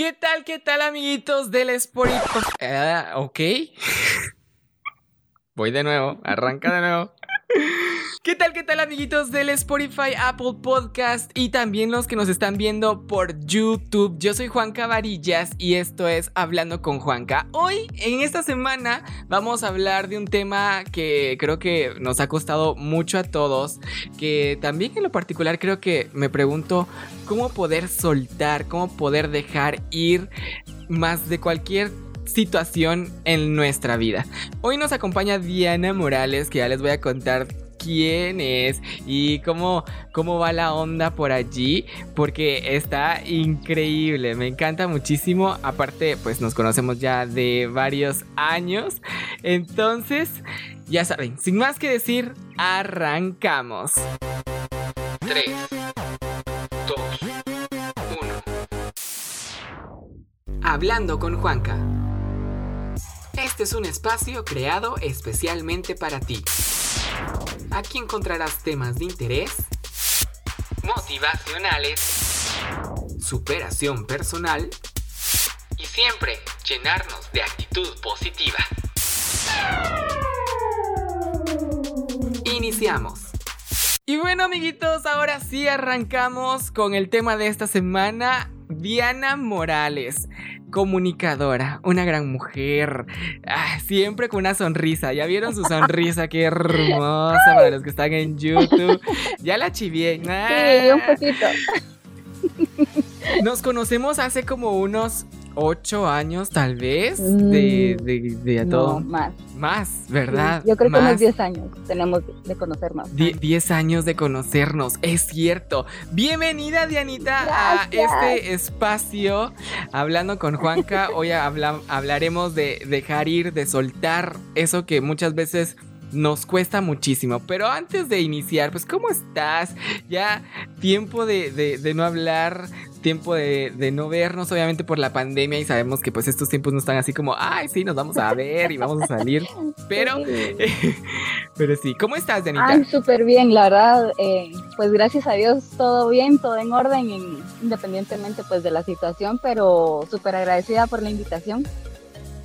¿Qué tal, qué tal, amiguitos del Spotify? Ah, ok. Voy de nuevo, arranca de nuevo. ¿Qué tal, qué tal amiguitos del Spotify, Apple Podcast y también los que nos están viendo por YouTube? Yo soy Juanca Varillas y esto es Hablando con Juanca. Hoy, en esta semana, vamos a hablar de un tema que creo que nos ha costado mucho a todos, que también en lo particular creo que me pregunto cómo poder soltar, cómo poder dejar ir más de cualquier situación en nuestra vida. Hoy nos acompaña Diana Morales, que ya les voy a contar quién es y cómo, cómo va la onda por allí, porque está increíble, me encanta muchísimo, aparte pues nos conocemos ya de varios años, entonces ya saben, sin más que decir, arrancamos. 3, 2, 1. Hablando con Juanca. Este es un espacio creado especialmente para ti. Aquí encontrarás temas de interés, motivacionales, superación personal y siempre llenarnos de actitud positiva. Iniciamos. Y bueno amiguitos, ahora sí arrancamos con el tema de esta semana, Diana Morales comunicadora, una gran mujer, ah, siempre con una sonrisa. ¿Ya vieron su sonrisa? Qué hermosa para los que están en YouTube. Ya la chivié. Sí, un poquito. Nos conocemos hace como unos ocho años, tal vez, de, mm, de, de, todo. más. Más, ¿verdad? yo creo que unos diez años tenemos de conocernos. diez años de conocernos, es cierto. Bienvenida, Dianita, a este espacio. Hablando con Juanca, hoy hablaremos de dejar ir, de soltar eso que muchas veces nos cuesta muchísimo. Pero antes de iniciar, pues, ¿cómo estás? Ya tiempo de, de no hablar tiempo de, no vernos, obviamente por la pandemia, y sabemos que pues estos tiempos no están así como, ay, sí, nos vamos a ver y vamos a salir. Pero, pero sí, ¿cómo estás, Danita? Ay, súper bien, la verdad, eh, pues gracias a Dios, todo bien, todo en orden, independientemente pues de la situación, pero súper agradecida por la invitación,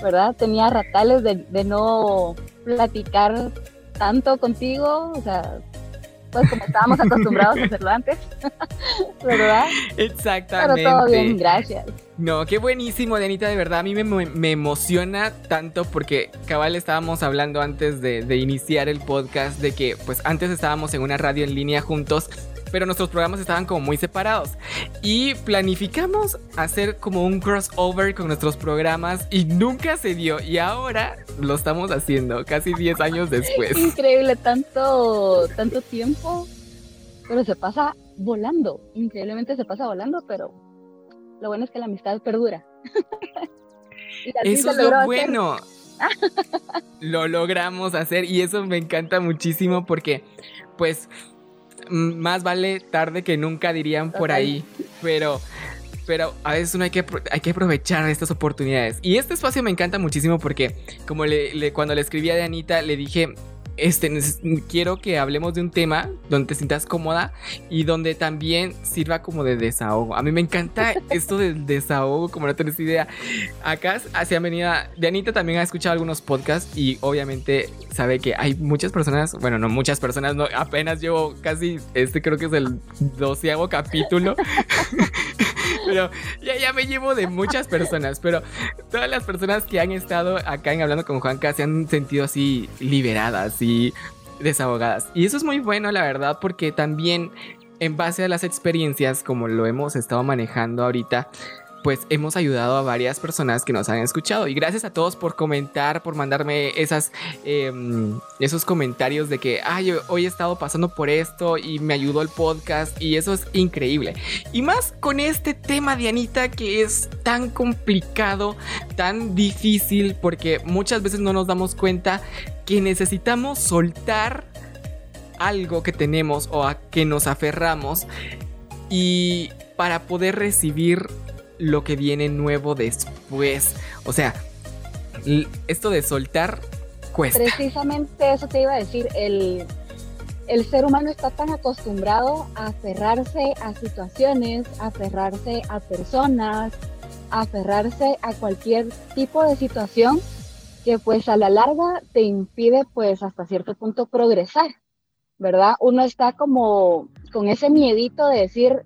¿verdad? Tenía ratales de, de no platicar tanto contigo, o sea, pues como estábamos acostumbrados a hacerlo antes, ¿verdad? Exactamente. Pero todo bien, gracias. No, qué buenísimo, Dianita, de verdad, a mí me, emociona tanto porque cabal estábamos hablando antes de, de iniciar el podcast de que pues antes estábamos en una radio en línea juntos pero nuestros programas estaban como muy separados. Y planificamos hacer como un crossover con nuestros programas y nunca se dio. Y ahora lo estamos haciendo, casi 10 años después. Increíble, tanto, tanto tiempo, pero se pasa volando. Increíblemente se pasa volando, pero lo bueno es que la amistad perdura. Eso es lo bueno. lo logramos hacer y eso me encanta muchísimo porque pues más vale tarde que nunca dirían por ahí, pero pero a veces uno hay que, hay que aprovechar estas oportunidades. Y este espacio me encanta muchísimo porque como le, cuando le escribí a Anita le dije, este, quiero que hablemos de un tema donde te sientas cómoda y donde también sirva como de desahogo. A mí me encanta esto del desahogo, como no tenés idea. Acá hacia venida, Dianita también ha escuchado algunos podcasts y obviamente sabe que hay muchas personas, bueno, no muchas personas, no, apenas llevo casi, este creo que es el doceavo capítulo. pero ya, ya me llevo de muchas personas, pero todas las personas que han estado acá en Hablando con Juanca se han sentido así liberadas desahogadas. Y eso es muy bueno, la verdad, porque también en base a las experiencias, como lo hemos estado manejando ahorita, pues hemos ayudado a varias personas que nos han escuchado. Y gracias a todos por comentar, por mandarme esas, em, esos comentarios de que, ay, hoy he estado pasando por esto y me ayudó el podcast y eso es increíble. Y más con este tema, Dianita, que es tan complicado, tan difícil, porque muchas veces no nos damos cuenta que necesitamos soltar algo que tenemos o a que nos aferramos y para poder recibir lo que viene nuevo después. O sea, esto de soltar cuesta. Precisamente eso te iba a decir, el, el ser humano está tan acostumbrado a aferrarse a situaciones, a aferrarse a personas, aferrarse a cualquier tipo de situación que pues a la larga te impide pues hasta cierto punto progresar, ¿verdad? Uno está como con ese miedito de decir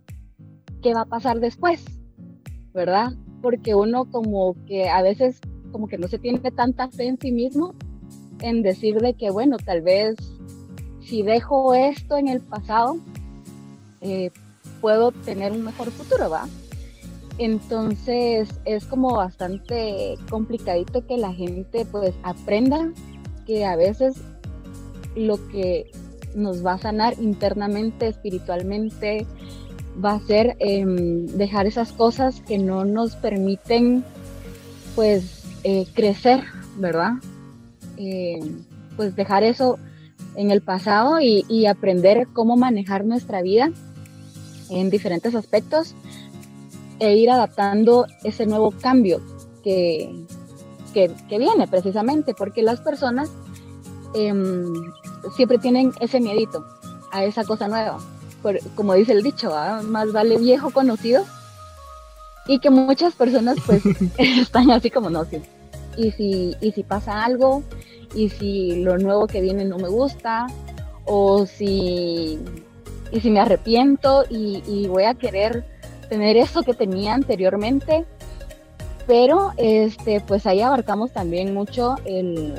qué va a pasar después, ¿verdad? Porque uno como que a veces como que no se tiene tanta fe en sí mismo en decir de que bueno, tal vez si dejo esto en el pasado, eh, puedo tener un mejor futuro, ¿va? Entonces es como bastante complicadito que la gente pues aprenda que a veces lo que nos va a sanar internamente, espiritualmente, va a ser em, dejar esas cosas que no nos permiten pues eh, crecer, ¿verdad? Em, pues dejar eso en el pasado y aprender cómo manejar nuestra vida en diferentes aspectos e ir adaptando ese nuevo cambio que, que, viene precisamente, porque las personas em, siempre tienen ese miedito a esa cosa nueva. como dice el dicho, más vale viejo conocido y que muchas personas pues están así como no, Y si, y si pasa algo, y si lo nuevo que viene no me gusta, o si, y si me arrepiento y, y voy a querer tener eso que tenía anteriormente, pero este, pues ahí abarcamos también mucho el,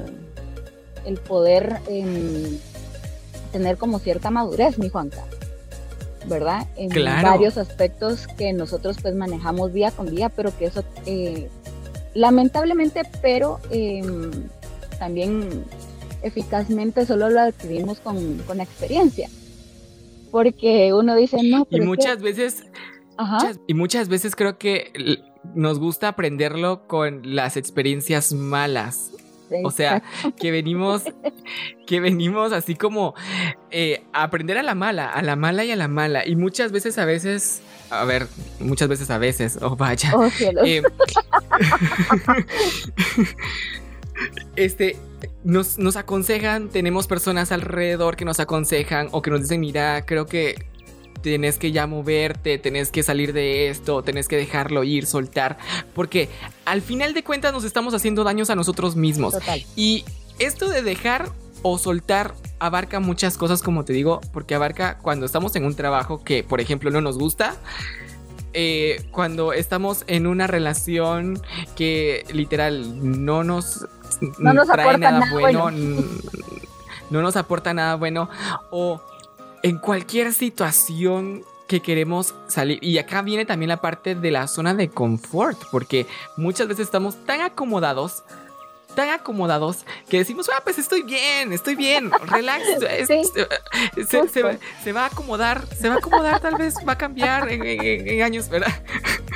el poder em, tener como cierta madurez, mi Juanca, ¿verdad? En varios aspectos que nosotros pues manejamos día con día, pero que eso eh, lamentablemente, pero em, también eficazmente solo lo adquirimos con, con experiencia. Porque uno dice, no, pero. Y muchas veces y muchas veces creo que nos gusta aprenderlo con las experiencias malas. O sea, que venimos, que venimos así como eh, a aprender a la mala, a la mala y a la mala. Y muchas veces, a veces, a ver, muchas veces, a veces, oh vaya. Oh, eh, este, nos, nos aconsejan, tenemos personas alrededor que nos aconsejan o que nos dicen, mira, creo que tenés que ya moverte, tenés que salir de esto, tenés que dejarlo ir, soltar, porque al final de cuentas nos estamos haciendo daños a nosotros mismos. Y esto de dejar o soltar abarca muchas cosas, como te digo, porque abarca cuando estamos en un trabajo que, por ejemplo, no nos gusta. Eh, cuando estamos en una relación que literal no nos, no nos trae nada, bueno. no nos aporta nada bueno o en cualquier situación que queremos salir. Y acá viene también la parte de la zona de confort, porque muchas veces estamos tan acomodados, tan acomodados, que decimos, ah, pues estoy bien, estoy bien, relax, se, va a acomodar, se va a acomodar, tal vez va a cambiar en, años, ¿verdad?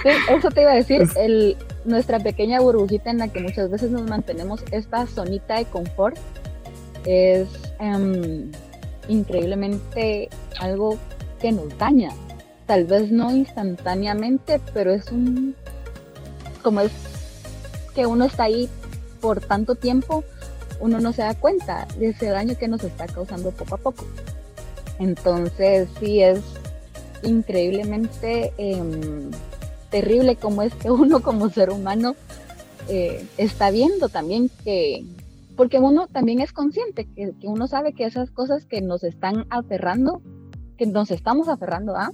Sí, eso te iba a decir, el, nuestra pequeña burbujita en la que muchas veces nos mantenemos, esta zonita de confort, es... Em, increíblemente algo que nos daña. Tal vez no instantáneamente, pero es un, como es que uno está ahí por tanto tiempo, uno no se da cuenta de ese daño que nos está causando poco a poco. Entonces sí es increíblemente em, terrible como es que uno como ser humano eh, está viendo también que porque uno también es consciente que, uno sabe que esas cosas que nos están aferrando, que nos estamos aferrando a,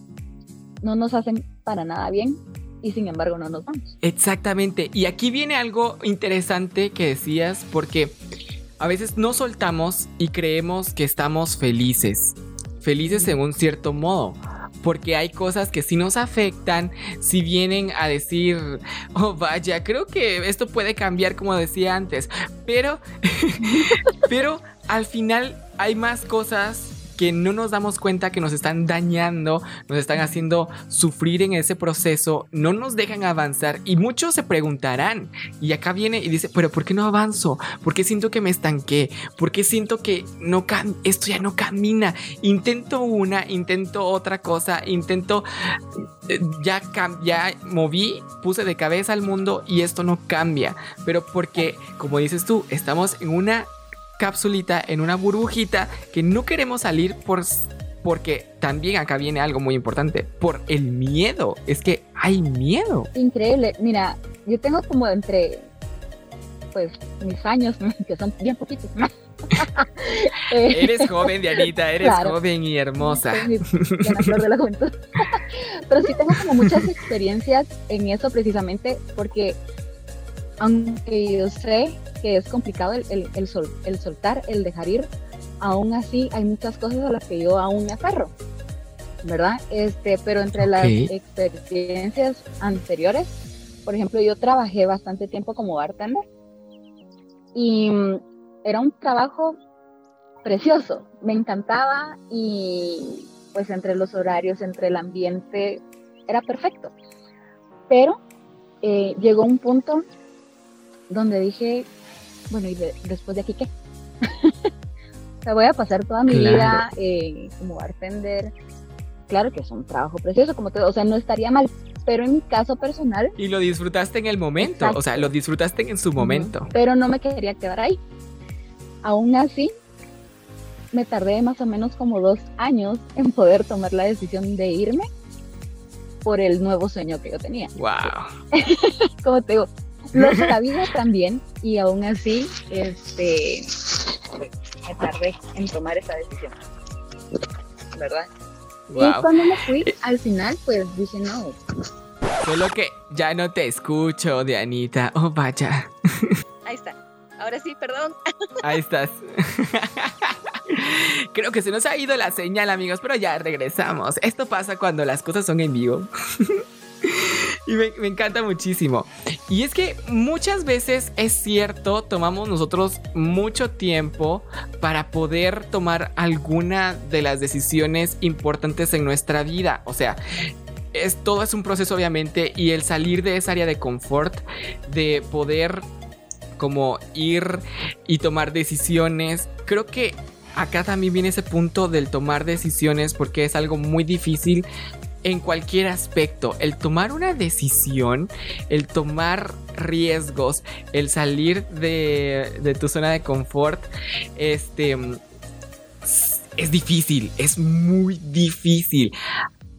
no nos hacen para nada bien y sin embargo no nos vamos. Exactamente, y aquí viene algo interesante que decías porque a veces no soltamos y creemos que estamos felices, felices en un cierto modo porque hay cosas que sí nos afectan, si vienen a decir, oh vaya, creo que esto puede cambiar como decía antes, pero, pero al final hay más cosas que no nos damos cuenta que nos están dañando, nos están haciendo sufrir en ese proceso, no nos dejan avanzar y muchos se preguntarán y acá viene y dice, pero ¿por qué no avanzo? ¿Por qué siento que me estanqué? ¿Por qué siento que no esto ya no camina? Intento una, intento otra cosa, intento eh, ya ya moví, puse de cabeza al mundo y esto no cambia, pero porque como dices tú, estamos en una capsulita, en una burbujita que no queremos salir por, porque también acá viene algo muy importante, por el miedo. Es que hay miedo. Increíble. Mira, yo tengo como entre, pues, mis años, que son bien poquitos. eres joven, Dianita, eres joven y hermosa. flor de la juventud. Pero sí tengo como muchas experiencias en eso precisamente porque aunque yo sé que es complicado el, el, soltar, el dejar ir, aún así hay muchas cosas a las que yo aún me aferro, ¿verdad? Este, pero entre las experiencias anteriores, por ejemplo, yo trabajé bastante tiempo como bartender y mm, era un trabajo precioso, me encantaba y pues entre los horarios, entre el ambiente, era perfecto. Pero eh, llegó un punto donde dije, bueno, ¿y después de aquí qué? o sea, voy a pasar toda mi vida eh, como bartender. Claro que es un trabajo precioso, como todo, o sea, no estaría mal, pero en mi caso personal. Y lo disfrutaste en el momento, o sea, lo disfrutaste en su momento. pero no me quería quedar ahí. Aún así, me tardé más o menos como dos años en poder tomar la decisión de irme por el nuevo sueño que yo tenía. ¡Wow! como te digo, lo sabía también y aún así este, me tardé en tomar esa decisión. ¿Verdad? Y cuando me fui, eh. al final, pues dije no. Solo que ya no te escucho, Dianita. Oh, vaya. Ahí está. Ahora sí, perdón. Ahí estás. Creo que se nos ha ido la señal, amigos, pero ya regresamos. Esto pasa cuando las cosas son en vivo. Y me, encanta muchísimo. Y es que muchas veces es cierto, tomamos nosotros mucho tiempo para poder tomar alguna de las decisiones importantes en nuestra vida. O sea, es, todo es un proceso obviamente y el salir de esa área de confort, de poder como ir y tomar decisiones, creo que acá también viene ese punto del tomar decisiones porque es algo muy difícil en cualquier aspecto. El tomar una decisión, el tomar riesgos, el salir de, tu zona de confort, este es difícil, es muy difícil.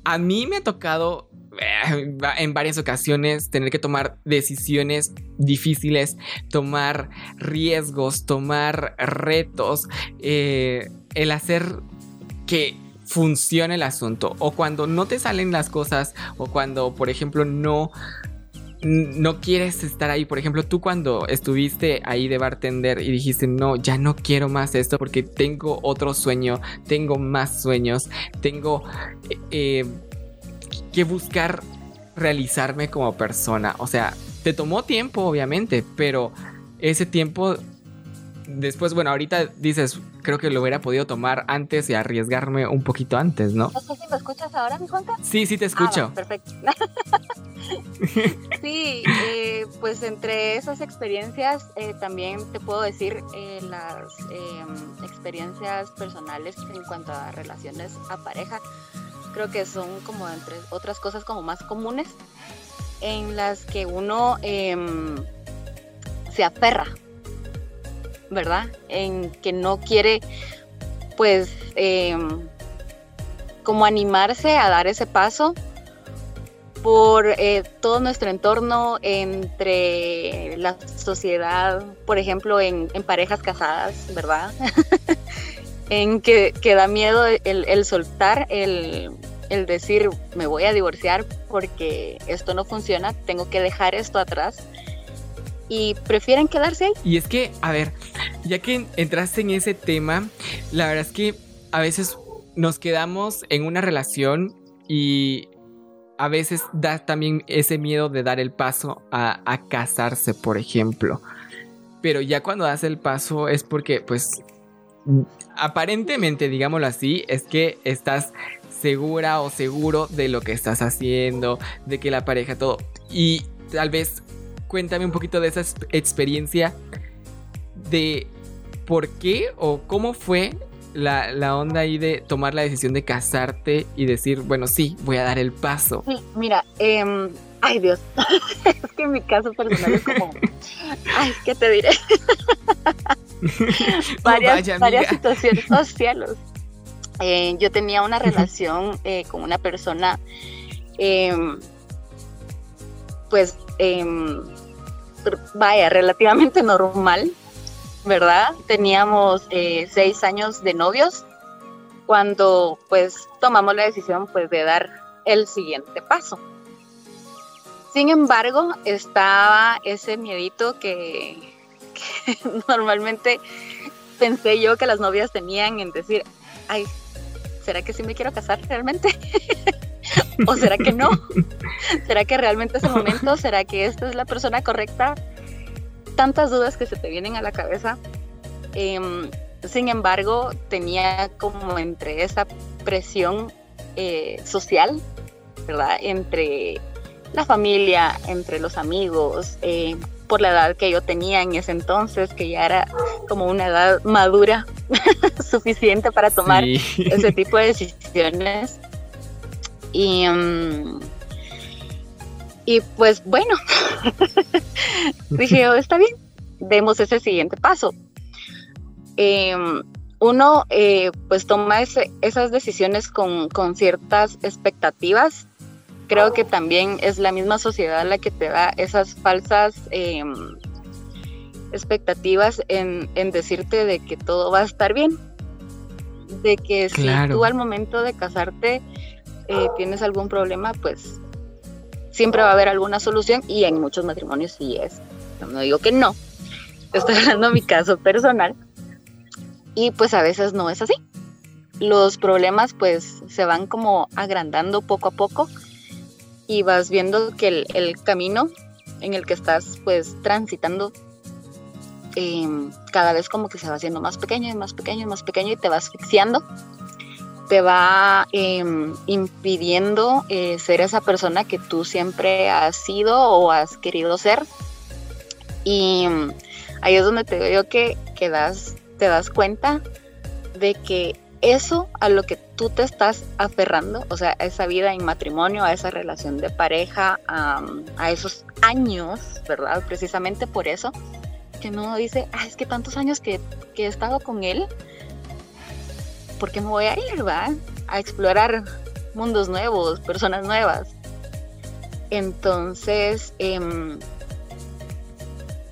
A mí me ha tocado eh, en varias ocasiones tener que tomar decisiones difíciles, tomar riesgos, tomar retos, eh, el hacer que funciona el asunto. O cuando no te salen las cosas, o cuando, por ejemplo, no no quieres estar ahí. Por ejemplo, tú cuando estuviste ahí de bartender y dijiste, no, ya no quiero más esto porque tengo otro sueño, tengo más sueños, tengo eh, que buscar realizarme como persona. O sea, te tomó tiempo, obviamente, pero ese tiempo después, bueno, ahorita dices, creo que lo hubiera podido tomar antes y arriesgarme un poquito antes, ¿no? No sé si me escuchas ahora, mi Juanca. Sí, sí te escucho. Ah, perfecto. sí, eh, pues entre esas experiencias eh, también te puedo decir eh, las em, experiencias personales en cuanto a relaciones a pareja. Creo que son como entre otras cosas como más comunes en las que uno em, se aferra ¿verdad? En que no quiere, pues, em, como animarse a dar ese paso por eh, todo nuestro entorno, entre la sociedad, por ejemplo, en, parejas casadas, ¿verdad? en que, da miedo el, soltar, el, el, decir, me voy a divorciar porque esto no funciona, tengo que dejar esto atrás y prefieren quedarse ahí. Y es que, a ver, ya que entraste en ese tema, la verdad es que a veces nos quedamos en una relación y a veces da también ese miedo de dar el paso a, casarse, por ejemplo. Pero ya cuando das el paso es porque, pues, aparentemente, digámoslo así, es que estás segura o seguro de lo que estás haciendo, de que la pareja todo. Y tal vez cuéntame un poquito de esa experiencia de por qué o cómo fue la, onda ahí de tomar la decisión de casarte y decir, bueno, sí, voy a dar el paso. Sí, mira, em, ay Dios, es que en mi caso personal es como, ay, ¿qué te diré? varias, varias situaciones, oh cielos. Eh, yo tenía una relación eh, con una persona, em, pues em, vaya, relativamente normal, ¿verdad? Teníamos eh, seis años de novios cuando pues tomamos la decisión pues de dar el siguiente paso. Sin embargo, estaba ese miedito que, que normalmente pensé yo que las novias tenían en decir, ay, ¿será que sí me quiero casar realmente? ¿O será que no? ¿Será que realmente es el momento? ¿Será que esta es la persona correcta? Tantas dudas que se te vienen a la cabeza. Em, sin embargo, tenía como entre esa presión eh, social, ¿verdad? Entre la familia, entre los amigos, eh, por la edad que yo tenía en ese entonces, que ya era como una edad madura suficiente para tomar ese tipo de decisiones. Y, mm, y pues bueno, dije, oh, está bien, demos ese siguiente paso. Em, uno eh, pues toma esas decisiones con, con, ciertas expectativas. Creo que también es la misma sociedad la que te da esas falsas em, expectativas en, en, decirte de que todo va a estar bien. De que si tú al momento de casarte eh, tienes algún problema, pues siempre va a haber alguna solución y en muchos matrimonios sí es. No digo que no, estoy hablando de mi caso personal y pues a veces no es así. Los problemas pues se van como agrandando poco a poco y vas viendo que el, camino en el que estás pues transitando em, cada vez como que se va haciendo más pequeño y más pequeño y más pequeño y te vas asfixiando te va em, impidiendo eh, ser esa persona que tú siempre has sido o has querido ser. Y em, ahí es donde te digo que, que das, te das cuenta de que eso a lo que tú te estás aferrando, o sea, a esa vida en matrimonio, a esa relación de pareja, a esos años, ¿verdad? Precisamente por eso, que uno dice, ah, es que tantos años que, que he estado con él, ¿por qué me voy a ir, va? A explorar mundos nuevos, personas nuevas. Entonces, em,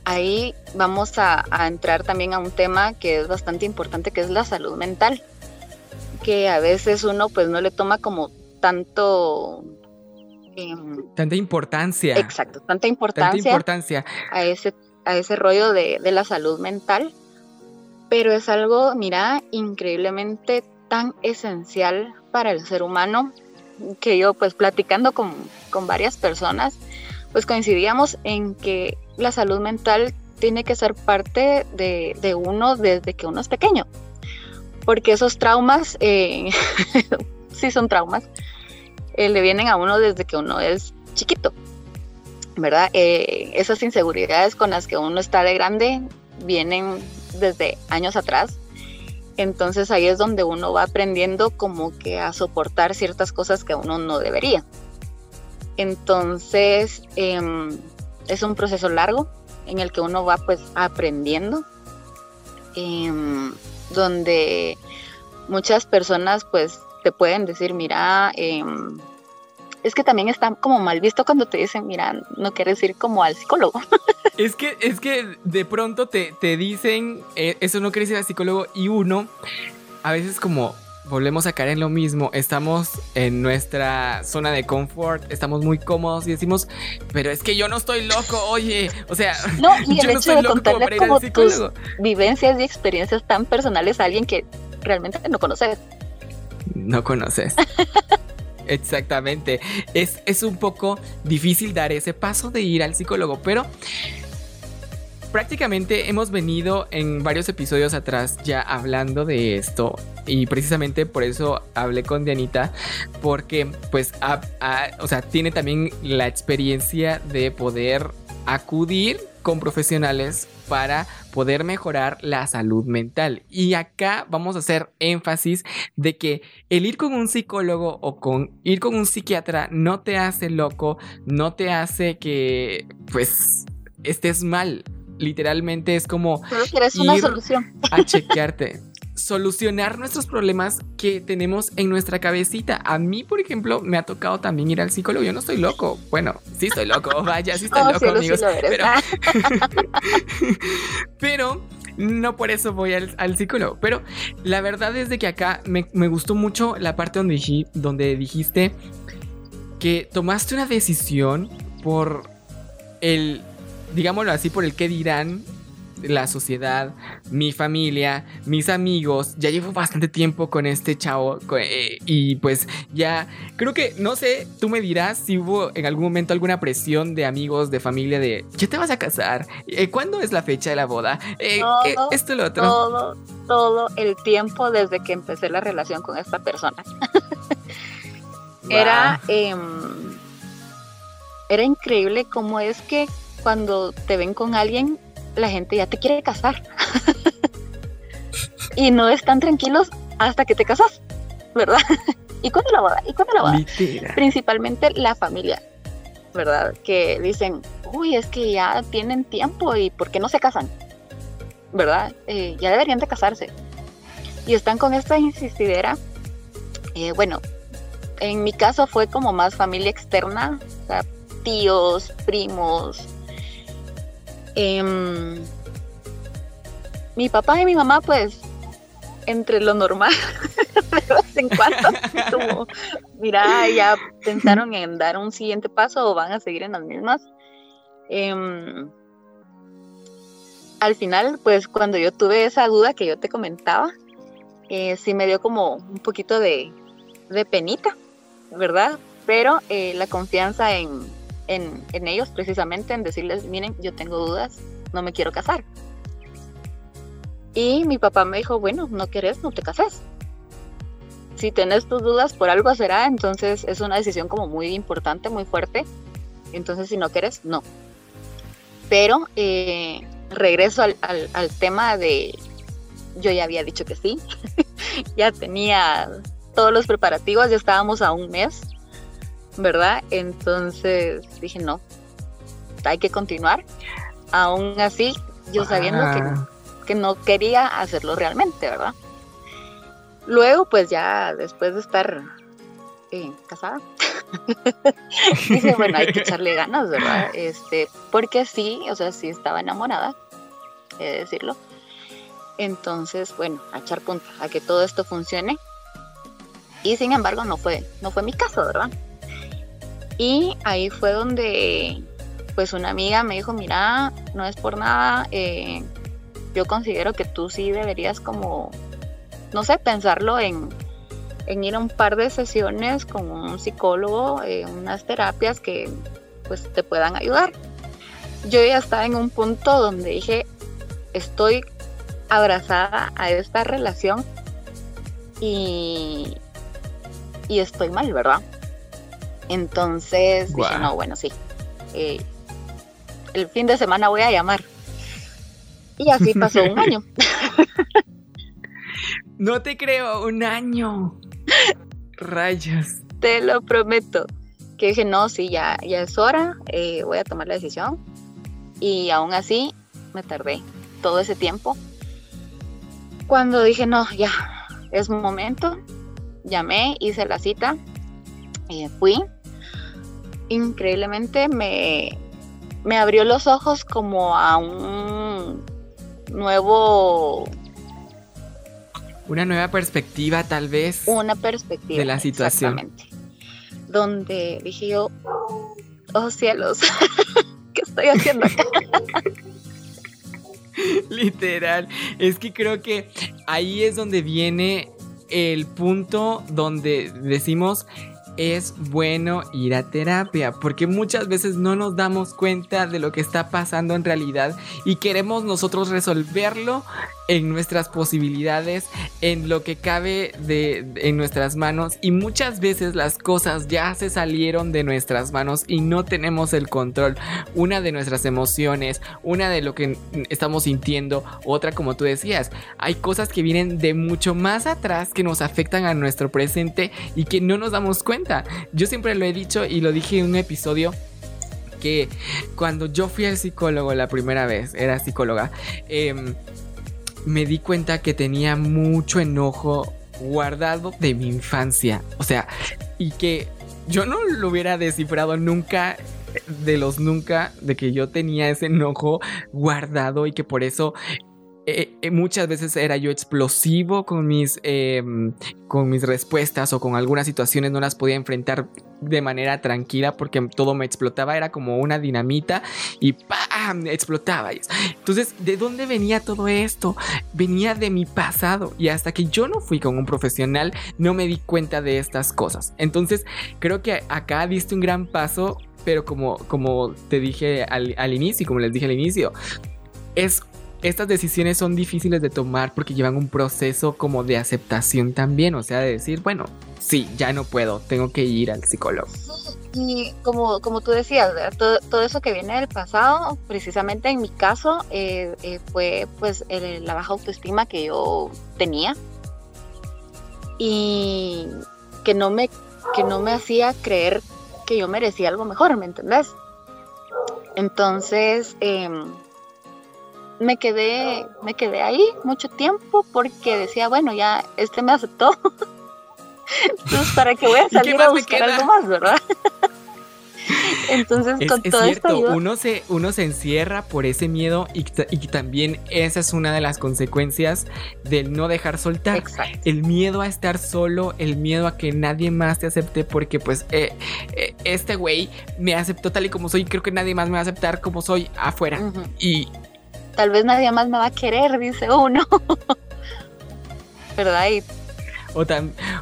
ahí vamos a, entrar también a un tema que es bastante importante, que es la salud mental, que a veces uno pues no le toma como tanto... Em, tanta importancia. Exacto, tanta importancia, importancia. A, ese, a ese rollo de, de la salud mental pero es algo, mira, increíblemente tan esencial para el ser humano que yo pues platicando con, varias personas pues coincidíamos en que la salud mental tiene que ser parte de, uno desde que uno es pequeño porque esos traumas eh, sí son traumas eh, le vienen a uno desde que uno es chiquito ¿verdad? Eh, esas inseguridades con las que uno está de grande vienen desde años atrás. Entonces ahí es donde uno va aprendiendo como que a soportar ciertas cosas que uno no debería. Entonces em, es un proceso largo en el que uno va pues aprendiendo, em, donde muchas personas pues te pueden decir, mira, em, es que también está como mal visto cuando te dicen, mira, no quieres ir como al psicólogo. Es que, es que de pronto te, te dicen, eh, eso no quieres ir al psicólogo y uno, a veces como volvemos a caer en lo mismo, estamos en nuestra zona de confort, estamos muy cómodos y decimos, pero es que yo no estoy loco, oye, o sea, no, y el hecho de contarle como tus vivencias y experiencias tan personales a alguien que realmente no conoces. No conoces. Exactamente. Es, es un poco difícil dar ese paso de ir al psicólogo, pero prácticamente hemos venido en varios episodios atrás ya hablando de esto y precisamente por eso hablé con Dianita porque pues o sea, tiene también la experiencia de poder acudir con profesionales para poder mejorar la salud mental. Y acá vamos a hacer énfasis de que el ir con un psicólogo o con ir con un psiquiatra no te hace loco, no te hace que pues estés mal. Literalmente es como una solución. a chequearte. Solucionar nuestros problemas que tenemos en nuestra cabecita. A mí, por ejemplo, me ha tocado también ir al psicólogo. Yo no estoy loco. Bueno, sí estoy loco. Vaya, sí estoy oh, loco, amigos. pero, pero no por eso voy al, psicólogo. Pero la verdad es de que acá me, gustó mucho la parte donde, donde dijiste que tomaste una decisión por el, digámoslo así, por el que dirán la sociedad, mi familia, mis amigos. Ya llevo bastante tiempo con este chavo eh, y pues ya creo que, no sé, tú me dirás si hubo en algún momento alguna presión de amigos, de familia, de, ¿ya te vas a casar? Eh, ¿Cuándo es la fecha de la boda? Eh, esto y lo otro. Todo, todo el tiempo desde que empecé la relación con esta persona. Era... Em, era increíble cómo es que cuando te ven con alguien la gente ya te quiere casar. y no están tranquilos hasta que te casas, ¿verdad? ¿Y cuándo la boda? ¿Y cuándo la boda? Principalmente la familia, ¿verdad? Que dicen, uy, es que ya tienen tiempo y ¿por qué no se casan? ¿Verdad? Eh, ya deberían de casarse. Y están con esta insistidera. Eh, bueno, en mi caso fue como más familia externa, o sea, tíos, primos, Em, mi papá y mi mamá, pues, entre lo normal, de vez en cuando, mira, ya pensaron en dar un siguiente paso o van a seguir en las mismas. Em, al final, pues, cuando yo tuve esa duda que yo te comentaba, eh, sí me dio como un poquito de, de penita, ¿verdad? Pero eh, la confianza en, en, ellos precisamente, en decirles, miren, yo tengo dudas, no me quiero casar. Y mi papá me dijo, bueno, no querés, no te cases. Si tenés tus dudas, por algo será, entonces es una decisión como muy importante, muy fuerte. Entonces, si no quieres, no. Pero eh, regreso al, al tema de, yo ya había dicho que sí, ya tenía todos los preparativos, ya estábamos a un mes ¿verdad? Entonces dije, no, hay que continuar. Aún así, yo sabiendo que, no quería hacerlo realmente, ¿verdad? Luego, pues ya después de estar eh, casada, dije, bueno, hay que echarle ganas, ¿verdad? Este, porque sí, o sea, sí estaba enamorada, he de decirlo. Entonces, bueno, a echar punto, a que todo esto funcione. Y sin embargo, no fue, no fue mi caso, ¿verdad? Y ahí fue donde pues una amiga me dijo, mira, no es por nada, eh, yo considero que tú sí deberías como, no sé, pensarlo en, ir a un par de sesiones con un psicólogo, eh, unas terapias que pues te puedan ayudar. Yo ya estaba en un punto donde dije, estoy abrazada a esta relación y, y estoy mal, ¿verdad? Entonces dije, no, bueno, sí. Eh, el fin de semana voy a llamar. Y así pasó un año. No te creo, un año. Rayos. Te lo prometo. Que dije, no, sí, ya, ya es hora, eh, voy a tomar la decisión. Y aún así me tardé todo ese tiempo. Cuando dije, no, ya, es momento, llamé, hice la cita, eh, fui, increíblemente me, me abrió los ojos como a un nuevo... Una nueva perspectiva tal vez. Una perspectiva. De la situación. Donde dije yo, oh cielos, ¿qué estoy haciendo acá? Literal. Es que creo que ahí es donde viene el punto donde decimos es bueno ir a terapia, porque muchas veces no nos damos cuenta de lo que está pasando en realidad y queremos nosotros resolverlo en nuestras posibilidades, en lo que cabe de, en nuestras manos y muchas veces las cosas ya se salieron de nuestras manos y no tenemos el control. Una de nuestras emociones, una de lo que estamos sintiendo, otra como tú decías, hay cosas que vienen de mucho más atrás que nos afectan a nuestro presente y que no nos damos cuenta. Yo siempre lo he dicho y lo dije en un episodio que cuando yo fui al psicólogo la primera vez, era psicóloga, eh, me di cuenta que tenía mucho enojo guardado de mi infancia. O sea, y que yo no lo hubiera descifrado nunca de los nunca, de que yo tenía ese enojo guardado y que por eso eh, eh, muchas veces era yo explosivo con mis, em, con mis respuestas o con algunas situaciones no las podía enfrentar de manera tranquila porque todo me explotaba, era como una dinamita y ¡pam! explotaba. Entonces, ¿de dónde venía todo esto? Venía de mi pasado y hasta que yo no fui con un profesional no me di cuenta de estas cosas. Entonces, creo que acá diste un gran paso, pero como, como te dije al, al inicio, como les dije al inicio, es estas decisiones son difíciles de tomar porque llevan un proceso como de aceptación también, o sea, de decir, bueno, sí, ya no puedo, tengo que ir al psicólogo. Y como, como tú decías, todo, eso que viene del pasado, precisamente en mi caso, eh, eh, fue pues la baja autoestima que yo tenía y que no me, que no me hacía creer que yo merecía algo mejor, ¿me entendés? Entonces, em, me quedé, me quedé ahí mucho tiempo porque decía, bueno, ya este me aceptó. Entonces, ¿para qué voy a salir a buscar algo más, verdad? Entonces, con todo esto. Uno, se, uno se encierra por ese miedo y, y, también esa es una de las consecuencias del no dejar soltar. Exacto. El miedo a estar solo, el miedo a que nadie más te acepte, porque, pues, eh, eh, este güey me aceptó tal y como soy. Creo que nadie más me va a aceptar como soy afuera. Y tal vez nadie más me va a querer, dice uno. ¿Verdad? O,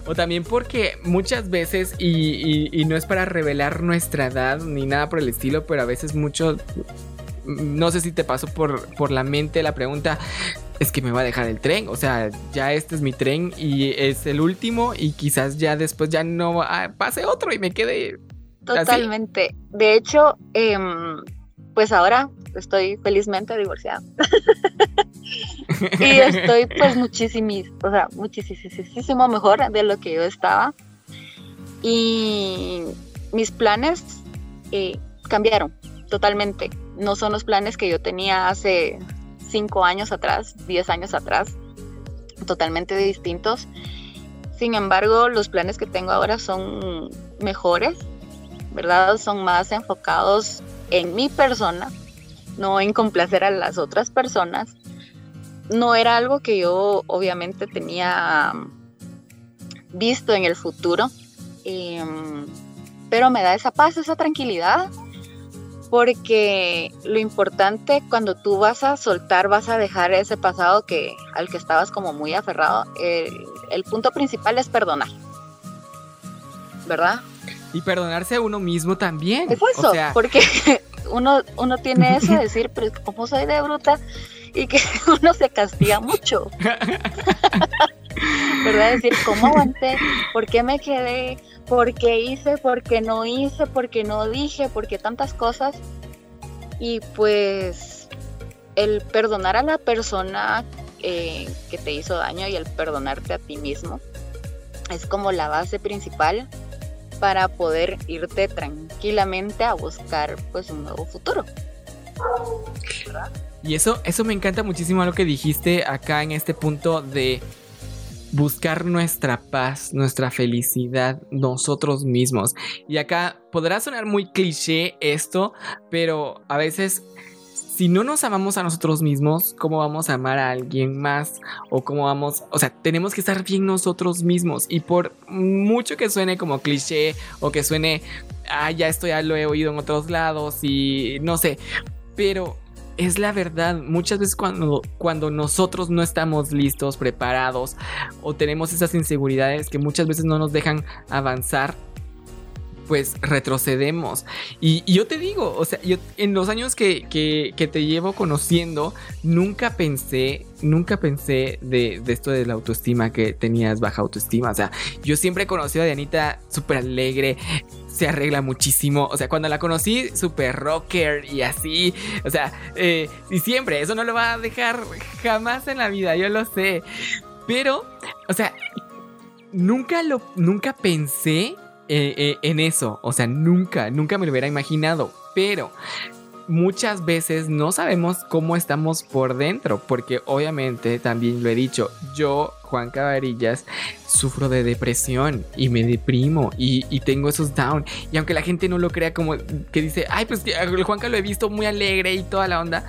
o, también porque muchas veces, y, no es para revelar nuestra edad ni nada por el estilo, pero a veces mucho, no sé si te pasó por, por la mente la pregunta, es que me va a dejar el tren, o sea, ya este es mi tren y es el último y quizás ya después ya no ah, pase otro y me quede... Totalmente. De hecho, em, pues ahora estoy felizmente divorciada. y estoy pues muchísimo, o sea, muchísimo mejor de lo que yo estaba. Y mis planes eh, cambiaron totalmente. No son los planes que yo tenía hace cinco años atrás, diez años atrás, totalmente distintos. Sin embargo, los planes que tengo ahora son mejores, ¿verdad? Son más enfocados en mi persona, no en complacer a las otras personas. No era algo que yo obviamente tenía visto en el futuro, em, pero me da esa paz, esa tranquilidad, porque lo importante cuando tú vas a soltar, vas a dejar ese pasado que, al que estabas como muy aferrado, el, punto principal es perdonar, ¿verdad? Y perdonarse a uno mismo también. Es eso, porque uno, uno tiene eso de decir, pero como soy de bruta y que uno se castiga mucho. ¿Verdad? Decir, ¿cómo aguanté? ¿Por qué me quedé? ¿Por qué hice? ¿Por qué no hice? ¿Por qué no dije? ¿Por qué tantas cosas? Y pues el perdonar a la persona eh, que te hizo daño y el perdonarte a ti mismo es como la base principal para poder irte tranquilamente a buscar pues un nuevo futuro. Y eso, eso me encanta muchísimo lo que dijiste acá en este punto de buscar nuestra paz, nuestra felicidad nosotros mismos. Y acá podrá sonar muy cliché esto, pero a veces si no nos amamos a nosotros mismos, ¿cómo vamos a amar a alguien más? O cómo vamos, o sea, tenemos que estar bien nosotros mismos. Y por mucho que suene como cliché o que suene, ah, ya esto ya lo he oído en otros lados y no sé, pero es la verdad. Muchas veces cuando, cuando nosotros no estamos listos, preparados o tenemos esas inseguridades que muchas veces no nos dejan avanzar, pues retrocedemos. Y, yo te digo, o sea, yo en los años que, que, te llevo conociendo, nunca pensé, nunca pensé de, esto de la autoestima, que tenías baja autoestima. O sea, yo siempre he conocido a Dianita súper alegre, se arregla muchísimo. O sea, cuando la conocí, súper rocker y así. O sea, eh, y siempre, eso no lo va a dejar jamás en la vida, yo lo sé. Pero, o sea, nunca lo, nunca pensé eh, eh, en eso. O sea, nunca, nunca me lo hubiera imaginado. Pero muchas veces no sabemos cómo estamos por dentro, porque obviamente también lo he dicho, yo, Juan Cabarillas, sufro de depresión y me deprimo y, tengo esos down. Y aunque la gente no lo crea como que dice, ay, pues Juanca lo he visto muy alegre y toda la onda,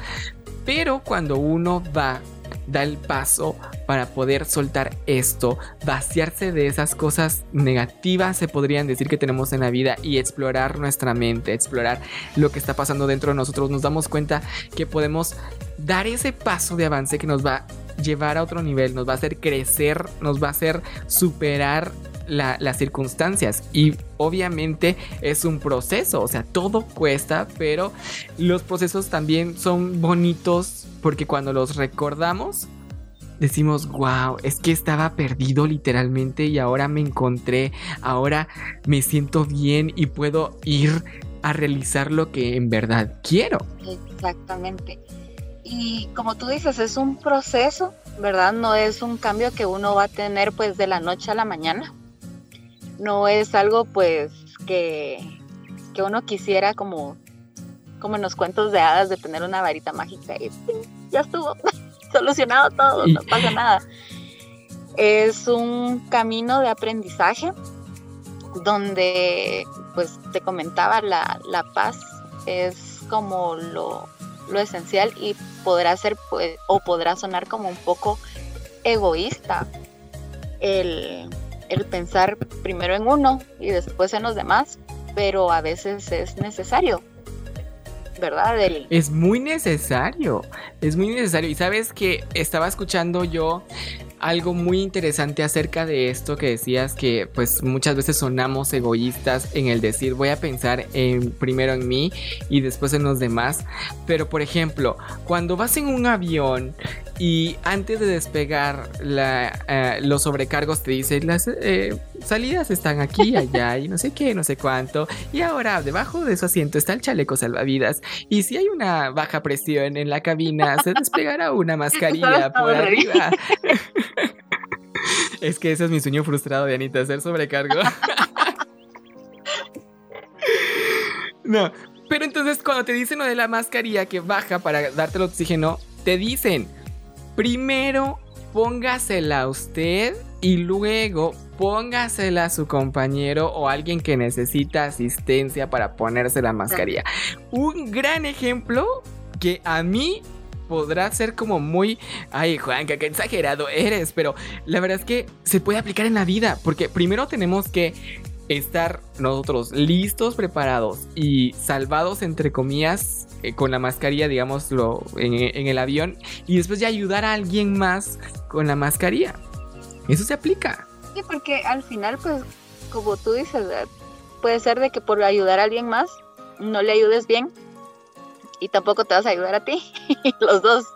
pero cuando uno va da el paso para poder soltar esto, vaciarse de esas cosas negativas, se podrían decir que tenemos en la vida y explorar nuestra mente, explorar lo que está pasando dentro de nosotros, nos damos cuenta que podemos dar ese paso de avance que nos va a llevar a otro nivel, nos va a hacer crecer, nos va a hacer superar las circunstancias y obviamente es un proceso, o sea, todo cuesta, pero los procesos también son bonitos porque cuando los recordamos decimos, wow, es que estaba perdido literalmente y ahora me encontré, ahora me siento bien y puedo ir a realizar lo que en verdad quiero. Exactamente. Y como tú dices, es un proceso, ¿verdad? No es un cambio que uno va a tener pues de la noche a la mañana no es algo pues que, que uno quisiera como, como en los cuentos de hadas de tener una varita mágica y ya estuvo solucionado todo, no pasa nada. Es un camino de aprendizaje donde pues te comentaba la, la paz es como lo, lo esencial y podrá ser pues, o podrá sonar como un poco egoísta el el pensar primero en uno y después en los demás, pero a veces es necesario. ¿Verdad? Es muy necesario, es muy necesario. Y sabes que estaba escuchando yo algo muy interesante acerca de esto que decías que pues muchas veces sonamos egoístas en el decir voy a pensar en primero en mí y después en los demás pero por ejemplo cuando vas en un avión y antes de despegar eh, los sobrecargos te dicen las eh, salidas están aquí, allá y no sé qué, no sé cuánto. Y ahora debajo de su asiento está el chaleco salvavidas. Y si hay una baja presión en la cabina, se desplegará una mascarilla por arriba. es que ese es mi sueño frustrado de Anita, hacer sobrecargo. no, pero entonces cuando te dicen lo de la mascarilla que baja para darte el oxígeno, te dicen Primero póngasela a usted y luego póngasela a su compañero o alguien que necesita asistencia para ponerse la mascarilla. Un gran ejemplo que a mí podrá ser como muy, ay Juan, qué exagerado eres, pero la verdad es que se puede aplicar en la vida, porque primero tenemos que estar nosotros listos, preparados y salvados, entre comillas, eh, con la mascarilla, digámoslo, en, en, el avión y después ya ayudar a alguien más con la mascarilla. Eso se aplica. Sí, porque al final, pues, como tú dices, eh, puede ser de que por ayudar a alguien más no le ayudes bien y tampoco te vas a ayudar a ti. Los dos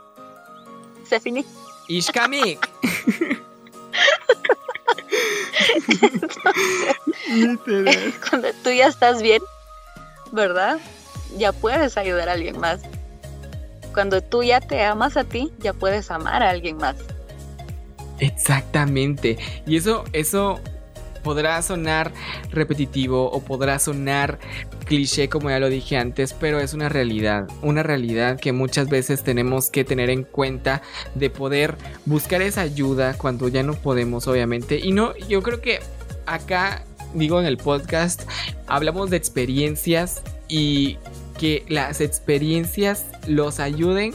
se finí. Ishkamik. cuando tú ya estás bien, ¿verdad? ya puedes ayudar a alguien más. Cuando tú ya te amas a ti, ya puedes amar a alguien más. Exactamente. Y eso, eso podrá sonar repetitivo o podrá sonar cliché como ya lo dije antes, pero es una realidad, una realidad que muchas veces tenemos que tener en cuenta de poder buscar esa ayuda cuando ya no podemos, obviamente. Y no, yo creo que acá, digo en el podcast, hablamos de experiencias y que las experiencias los ayuden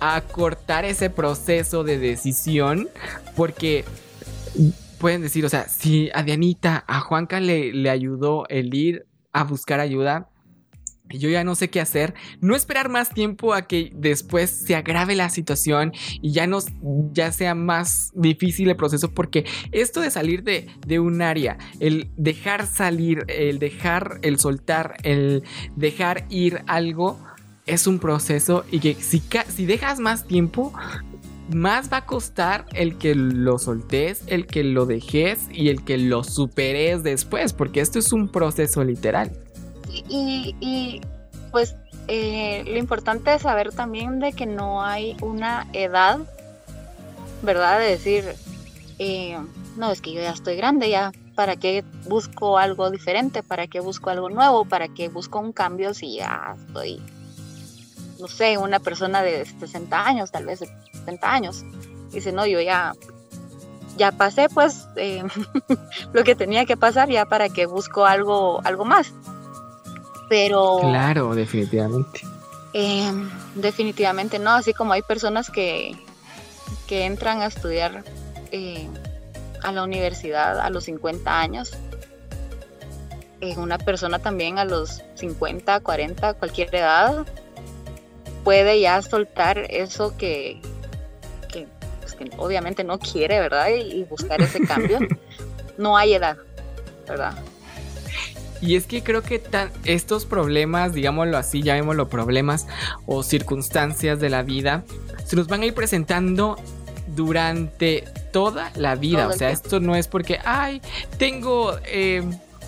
a cortar ese proceso de decisión porque pueden decir, o sea, si a Dianita, a Juanca le, le ayudó el ir a buscar ayuda, yo ya no sé qué hacer, no esperar más tiempo a que después se agrave la situación y ya nos ya sea más difícil el proceso porque esto de salir de, de un área, el dejar salir, el dejar, el soltar, el dejar ir algo es un proceso y que si, si dejas más tiempo más va a costar el que lo soltes, el que lo dejes y el que lo superes después, porque esto es un proceso literal. Y, pues eh, lo importante es saber también de que no hay una edad, ¿verdad? De decir, eh, no, es que yo ya estoy grande, ya, ¿para qué busco algo diferente? ¿Para qué busco algo nuevo? ¿Para qué busco un cambio si ya estoy no sé, una persona de 60 años, tal vez 70 años. Dice, no, yo ya, ya pasé pues eh, lo que tenía que pasar ya para que busco algo, algo más. Pero... Claro, definitivamente. Em, definitivamente no, así como hay personas que, que entran a estudiar eh, a la universidad a los 50 años, eh, una persona también a los 50, 40, cualquier edad, puede ya soltar eso que, que, obviamente no quiere, ¿verdad? Y, buscar ese cambio. no hay edad, ¿verdad? Y es que creo que estos problemas, digámoslo así, llamémoslo problemas o circunstancias de la vida, se nos van a ir presentando durante toda la vida. o sea, esto no es porque, ay, tengo...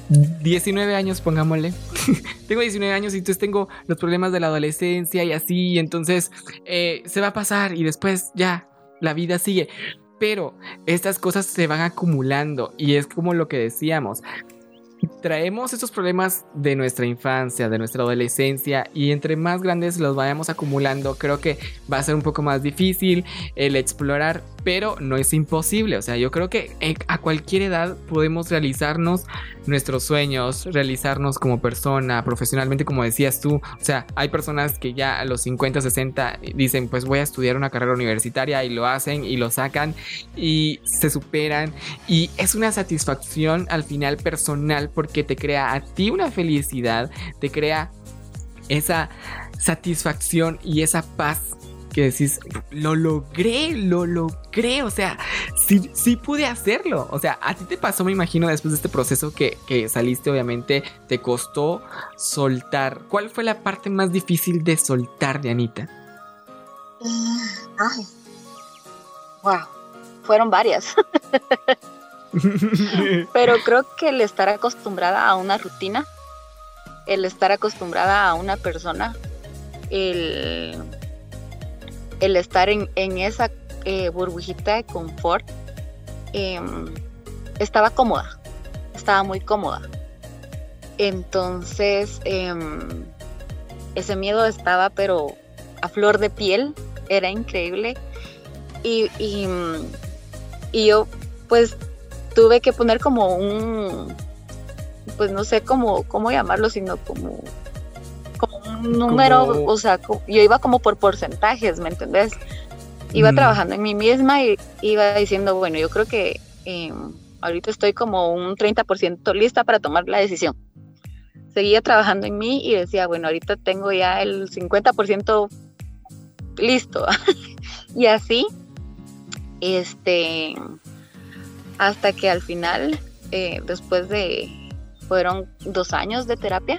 19 em, años, pongámosle. tengo 19 años y entonces tengo los problemas de la adolescencia y así, entonces eh, se va a pasar y después ya, la vida sigue. Pero estas cosas se van acumulando y es como lo que decíamos traemos estos problemas de nuestra infancia, de nuestra adolescencia y entre más grandes los vayamos acumulando, creo que va a ser un poco más difícil el explorar, pero no es imposible. O sea, yo creo que a cualquier edad podemos realizarnos nuestros sueños, realizarnos como persona, profesionalmente, como decías tú. O sea, hay personas que ya a los 50, 60 dicen, pues voy a estudiar una carrera universitaria y lo hacen y lo sacan y se superan. Y es una satisfacción al final personal porque te crea a ti una felicidad, te crea esa satisfacción y esa paz que decís, lo logré, lo logré, o sea, sí, sí pude hacerlo. O sea, a ti te pasó, me imagino, después de este proceso que, saliste, obviamente, te costó soltar. ¿Cuál fue la parte más difícil de soltar de Anita? Mm, ay, wow, fueron varias. Pero creo que el estar acostumbrada a una rutina, el estar acostumbrada a una persona, el el estar en, esa eh, burbujita de confort, em, estaba cómoda, estaba muy cómoda. Entonces, em, ese miedo estaba, pero a flor de piel, era increíble. Y, y, yo, pues, tuve que poner como un, pues no sé cómo, cómo llamarlo, sino como un número, o sea, yo iba como por porcentajes, ¿me entendés? Iba mm. trabajando en mí misma y iba diciendo, bueno, yo creo que em, ahorita estoy como un 30% lista para tomar la decisión. Seguía trabajando en mí y decía, bueno, ahorita tengo ya el 50% listo. y así, este, hasta que al final, eh, después de, fueron dos años de terapia,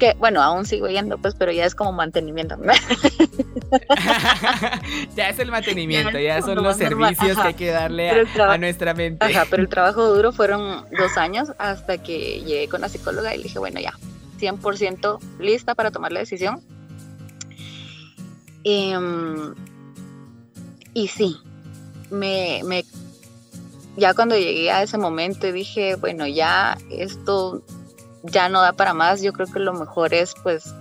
que bueno, aún sigo yendo, pues, pero ya es como mantenimiento. ya es el mantenimiento, ya, son los servicios que hay que darle a, nuestra mente. Ajá, pero el trabajo duro fueron dos años hasta que llegué con la psicóloga y le dije, bueno, ya, 100% lista para tomar la decisión. Em, y sí, me, me, ya cuando llegué a ese momento dije, bueno, ya esto ya no da para más, yo creo que lo mejor es pues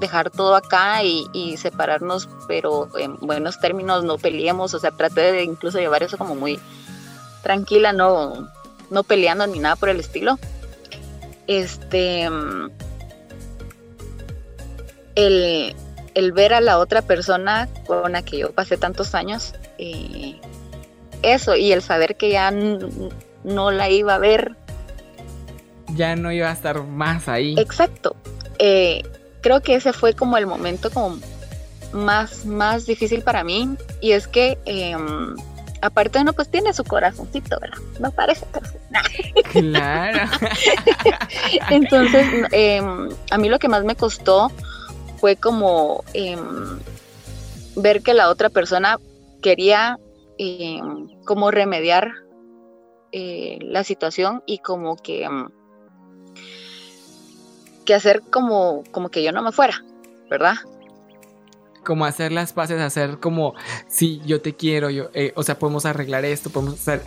dejar todo acá y, separarnos, pero en buenos términos, no peleemos, o sea, traté de incluso llevar eso como muy tranquila, no, no peleando ni nada por el estilo. Este, el, ver a la otra persona con la que yo pasé tantos años, eh, eso, y el saber que ya no la iba a ver ya no iba a estar más ahí. Exacto. Eh, creo que ese fue como el momento como más, más difícil para mí. Y es que em, aparte uno pues tiene su corazoncito, ¿verdad? No parece Claro. Entonces, em, a mí lo que más me costó fue como em, ver que la otra persona quería como remediar eh, la situación y como que que hacer como, como que yo no me fuera, ¿verdad? Como hacer las paces, hacer como, sí, yo te quiero, yo, eh, o sea, podemos arreglar esto, podemos hacer...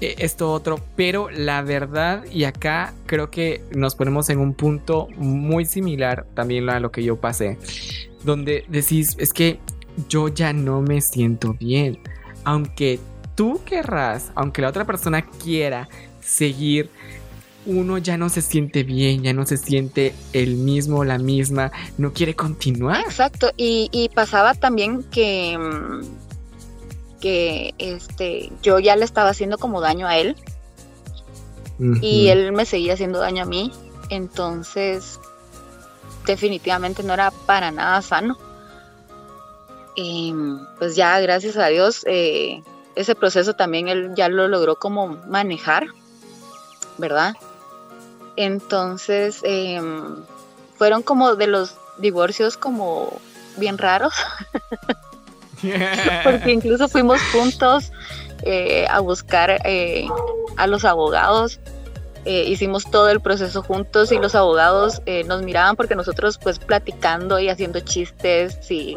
eh, esto otro, pero la verdad, y acá creo que nos ponemos en un punto muy similar también a lo que yo pasé, donde decís, es que yo ya no me siento bien, aunque tú querrás, aunque la otra persona quiera seguir uno ya no se siente bien, ya no se siente el mismo, la misma, no quiere continuar. Exacto, y, pasaba también que, que este, yo ya le estaba haciendo como daño a él y él me seguía haciendo daño a mí, entonces definitivamente no era para nada sano. Y pues ya, gracias a Dios, eh, ese proceso también él ya lo logró como manejar, ¿verdad? Entonces, em, fueron como de los divorcios como bien raros, porque incluso fuimos juntos eh, a buscar eh, a los abogados. Eh, hicimos todo el proceso juntos y los abogados nos miraban porque nosotros pues platicando y haciendo chistes y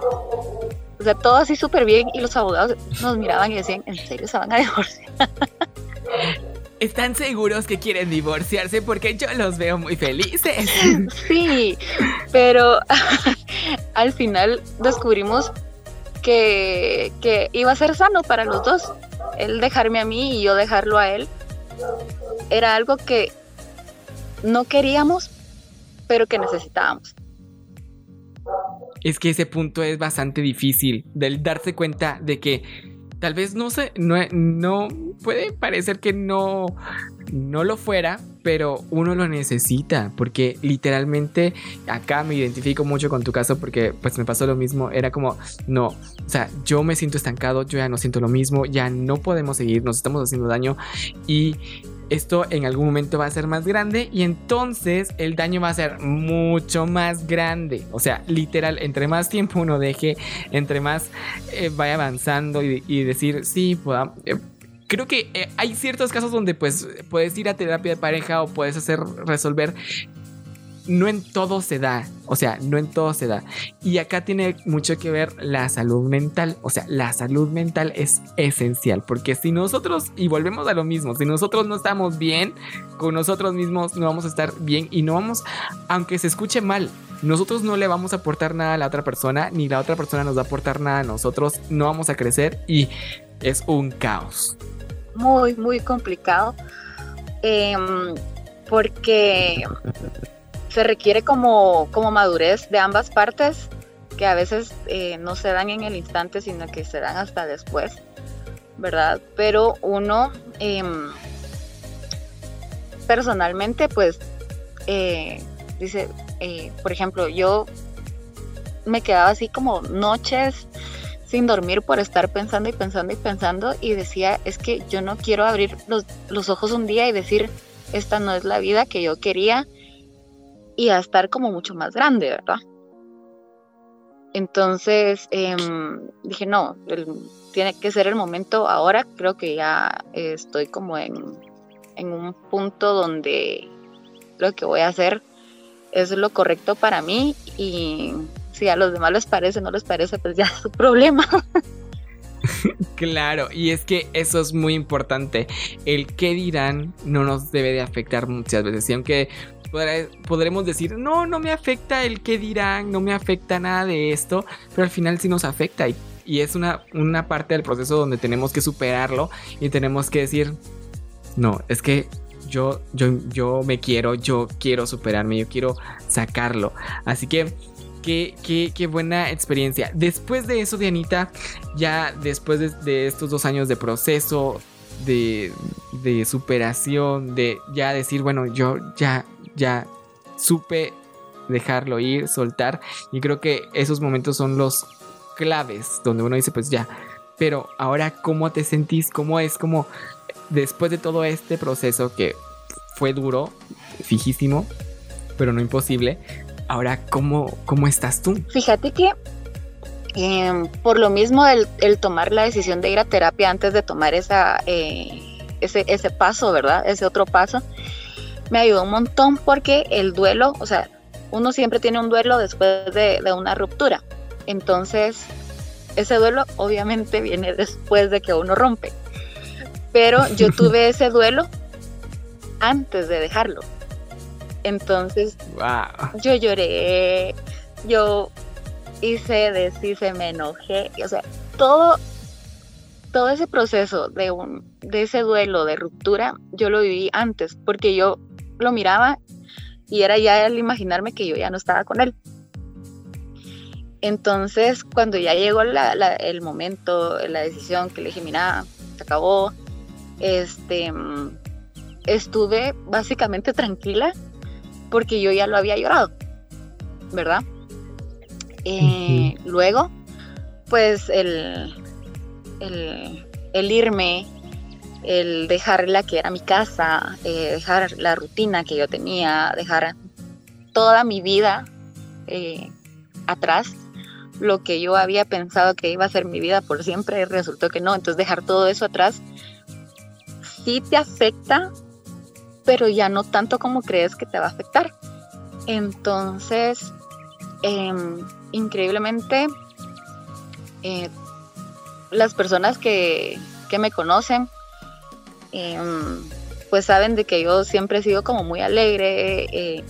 o sea todo así súper bien y los abogados nos miraban y decían en serio se van a divorciar ¿Están seguros que quieren divorciarse? Porque yo los veo muy felices. Sí, pero al final descubrimos que, que iba a ser sano para los dos. Él dejarme a mí y yo dejarlo a él. Era algo que no queríamos, pero que necesitábamos. Es que ese punto es bastante difícil, del darse cuenta de que tal vez no se, no, no puede parecer que no, no lo fuera, pero uno lo necesita, porque literalmente acá me identifico mucho con tu caso, porque pues me pasó lo mismo, era como, no, o sea, yo me siento estancado, yo ya no siento lo mismo, ya no podemos seguir, nos estamos haciendo daño. Y esto en algún momento va a ser más grande y entonces el daño va a ser mucho más grande. O sea, literal, entre más tiempo uno deje, entre más eh, vaya avanzando y, decir, sí, pueda... Eh, creo que eh, hay ciertos casos donde pues puedes ir a terapia de pareja o puedes hacer resolver no en todo se da, o sea, no en todo se da. Y acá tiene mucho que ver la salud mental, o sea, la salud mental es esencial, porque si nosotros, y volvemos a lo mismo, si nosotros no estamos bien con nosotros mismos, no vamos a estar bien y no vamos, aunque se escuche mal, nosotros no le vamos a aportar nada a la otra persona, ni la otra persona nos va a aportar nada a nosotros, no vamos a crecer y es un caos. Muy, muy complicado. Em, porque se requiere como, como madurez de ambas partes, que a veces eh, no se dan en el instante, sino que se dan hasta después, ¿verdad? Pero uno, em, personalmente, pues, eh, dice, eh, por ejemplo, yo me quedaba así como noches sin dormir por estar pensando y pensando y pensando y decía, es que yo no quiero abrir los, los ojos un día y decir, esta no es la vida que yo quería y a estar como mucho más grande, ¿verdad? Entonces em, dije, no, tiene que ser el momento ahora, creo que ya estoy como en, en un punto donde lo que voy a hacer es lo correcto para mí y si a los demás les parece, no les parece, pues ya es su problema. Claro, y es que eso es muy importante. El qué dirán no nos debe de afectar muchas veces. Aunque podremos decir, no, no me afecta el qué dirán, no me afecta nada de esto, pero al final sí nos afecta y, es una, una parte del proceso donde tenemos que superarlo y tenemos que decir, no, es que yo, yo, yo me quiero, yo quiero superarme, yo quiero sacarlo. Así que Qué, qué, qué, buena experiencia. Después de eso, Dianita, ya después de, de estos dos años de proceso, de, de, superación, de ya decir, bueno, yo ya ya supe dejarlo ir, soltar. Y creo que esos momentos son los claves donde uno dice, pues ya. Pero ahora, ¿cómo te sentís? ¿Cómo es como después de todo este proceso que fue duro, fijísimo, pero no imposible? Ahora, ¿cómo, cómo estás tú? Fíjate que em, por lo mismo el, tomar la decisión de ir a terapia antes de tomar esa, eh, ese, ese paso, ¿verdad? Ese otro paso me ayudó un montón porque el duelo, o sea, uno siempre tiene un duelo después de, una ruptura. Entonces, ese duelo obviamente viene después de que uno rompe. pero yo tuve ese duelo antes de dejarlo. Entonces, yo lloré, yo hice, deshice, me enojé, o sea, todo, todo ese proceso de, un, de ese duelo, de ruptura, yo lo viví antes, porque yo lo miraba y era ya el imaginarme que yo ya no estaba con él. Entonces, cuando ya llegó el momento, la decisión que le dije, mira, se acabó, este, estuve básicamente tranquila porque yo ya lo había llorado, ¿verdad? Eh, luego, pues el, el, irme, el dejar la que era mi casa, eh, dejar la rutina que yo tenía, dejar toda mi vida eh, atrás, lo que yo había pensado que iba a ser mi vida por siempre, resultó que no, entonces dejar todo eso atrás sí te afecta pero ya no tanto como crees que te va a afectar. Entonces, em, increíblemente, eh, las personas que, me conocen, em, pues saben de que yo siempre he sido como muy alegre. Eh,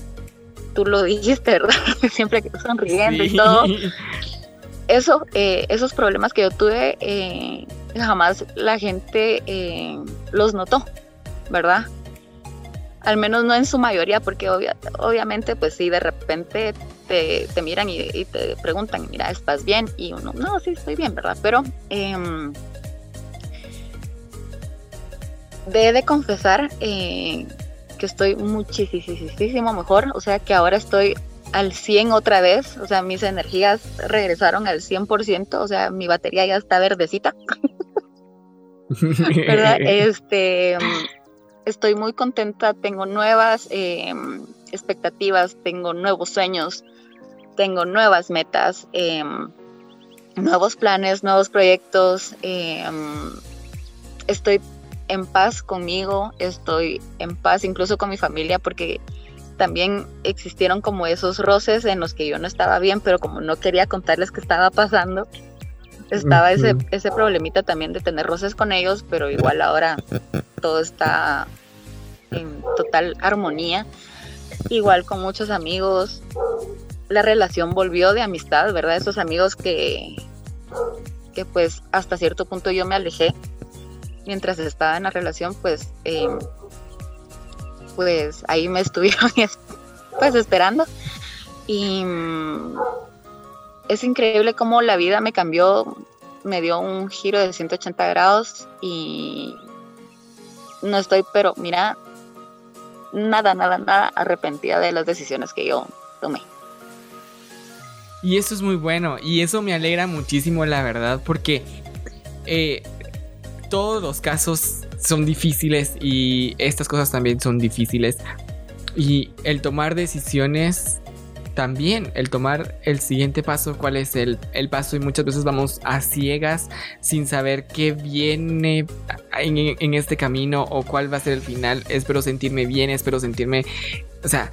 tú lo dijiste, ¿verdad? siempre sonriendo y todo. Eso, eh, esos problemas que yo tuve, jamás la gente los notó, ¿verdad? al menos no en su mayoría, porque obviamente, pues sí, de repente te, miran y, te preguntan, mira, ¿estás bien? Y uno, no, sí, estoy bien, ¿verdad? Pero eh, de confesar eh, que estoy muchísimo mejor, o sea, que ahora estoy al 100 otra vez, o sea, mis energías regresaron al 100%, o sea, mi batería ya está verdecita. ¿verdad? Este, estoy muy contenta, tengo nuevas em, expectativas, tengo nuevos sueños, tengo nuevas metas, em, nuevos planes, nuevos proyectos. Estoy en paz conmigo, estoy en paz incluso con mi familia porque también existieron como esos roces en los que yo no estaba bien, pero como no quería contarles qué estaba pasando, estaba ese, ese problemita también de tener roces con ellos, pero igual ahora todo está en total armonía. Igual con muchos amigos, la relación volvió de amistad, ¿verdad? Esos amigos que, que pues hasta cierto punto yo me alejé mientras estaba en la relación, pues, em, pues ahí me estuvieron pues esperando. Y mm, es increíble cómo la vida me cambió, me dio un giro de 180 grados y no estoy, pero mira, nada, nada, nada arrepentida de las decisiones que yo tomé. Y eso es muy bueno y eso me alegra muchísimo, la verdad, porque eh, todos los casos son difíciles y estas cosas también son difíciles. Y el tomar decisiones también el tomar el siguiente paso, cuál es el, paso y muchas veces vamos a ciegas sin saber qué viene en, en, este camino o cuál va a ser el final. Espero sentirme bien, espero sentirme, o sea,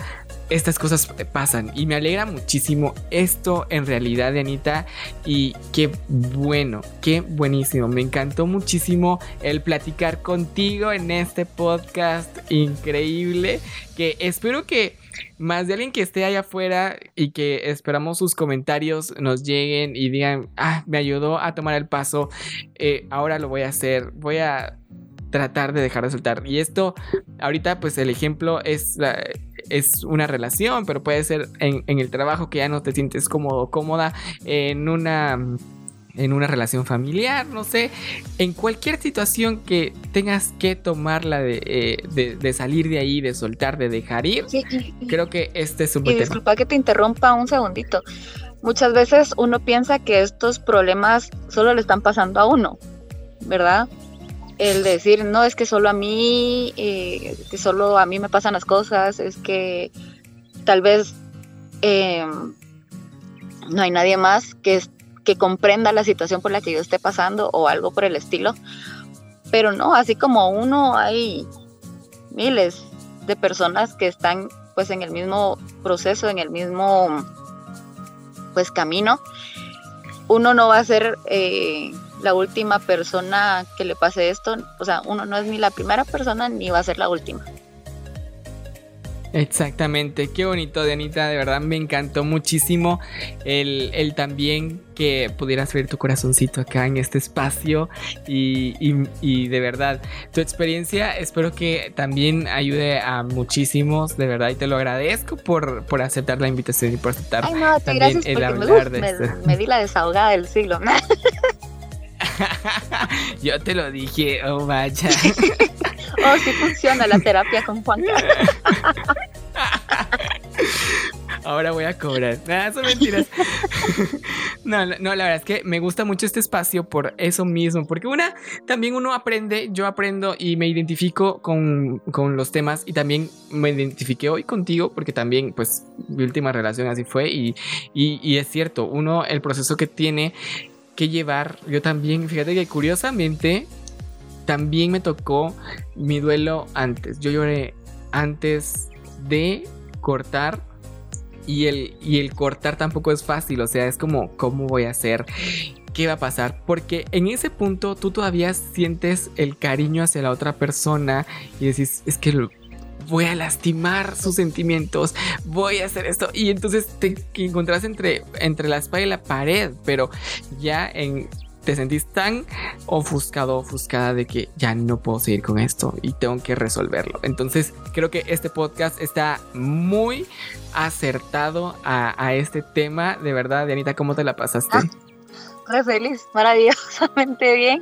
estas cosas pasan y me alegra muchísimo esto en realidad Anita y qué bueno, qué buenísimo. Me encantó muchísimo el platicar contigo en este podcast increíble que espero que más de alguien que esté allá afuera y que esperamos sus comentarios nos lleguen y digan, ah, me ayudó a tomar el paso, eh, ahora lo voy a hacer, voy a tratar de dejar de soltar. Y esto, ahorita pues el ejemplo es, es una relación, pero puede ser en, en el trabajo que ya no te sientes cómodo, cómoda, en una en una relación familiar, no sé, en cualquier situación que tengas que tomarla de, eh, de, salir de ahí, de soltar, de dejar ir, creo que este es un y Disculpa que te interrumpa un segundito. Muchas veces uno piensa que estos problemas solo le están pasando a uno, ¿verdad? El decir, no, es que solo a mí, eh, que solo a mí me pasan las cosas, es que tal vez eh, no hay nadie más que, que comprenda la situación por la que yo esté pasando o algo por el estilo. Pero no, así como uno hay miles de personas que están pues en el mismo proceso, en el mismo pues camino. Uno no va a ser eh, la última persona que le pase esto, o sea, uno no es ni la primera persona ni va a ser la última. Exactamente, qué bonito, Dianita, de verdad me encantó muchísimo el, también que pudieras ver tu corazoncito acá en este espacio y, de verdad, tu experiencia espero que también ayude a muchísimos, de verdad, y te lo agradezco por, por aceptar la invitación y por aceptar Ay, no, también el hablar me, de esto. me di la desahogada del siglo. Yo te lo dije, oh vaya. oh, sí funciona la terapia con Juan Ahora voy a cobrar. Nada, son mentiras. no, no, la verdad es que me gusta mucho este espacio por eso mismo. Porque una, también uno aprende, yo aprendo y me identifico con, los temas. Y también me identifiqué hoy contigo porque también, pues, mi última relación así fue. Y, y es cierto, uno, el proceso que tiene que llevar. Yo también, fíjate que curiosamente, también me tocó mi duelo antes. Yo lloré antes de cortar. Y el, y el cortar tampoco es fácil, o sea, es como, ¿cómo voy a hacer? ¿Qué va a pasar? Porque en ese punto tú todavía sientes el cariño hacia la otra persona y decís, es que voy a lastimar sus sentimientos, voy a hacer esto. Y entonces te encontrás entre, entre la espada y la pared, pero ya en, te sentís tan ofuscado, ofuscada de que ya no puedo seguir con esto y tengo que resolverlo. Entonces creo que este podcast está muy acertado a, este tema. De verdad, Dianita, ¿cómo te la pasaste? Re feliz, maravillosamente bien,